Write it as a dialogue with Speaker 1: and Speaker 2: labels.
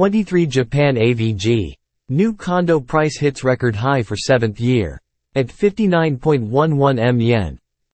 Speaker 1: 23 Japan AVG. New condo price hits record high for seventh year. At 59.11 M yen.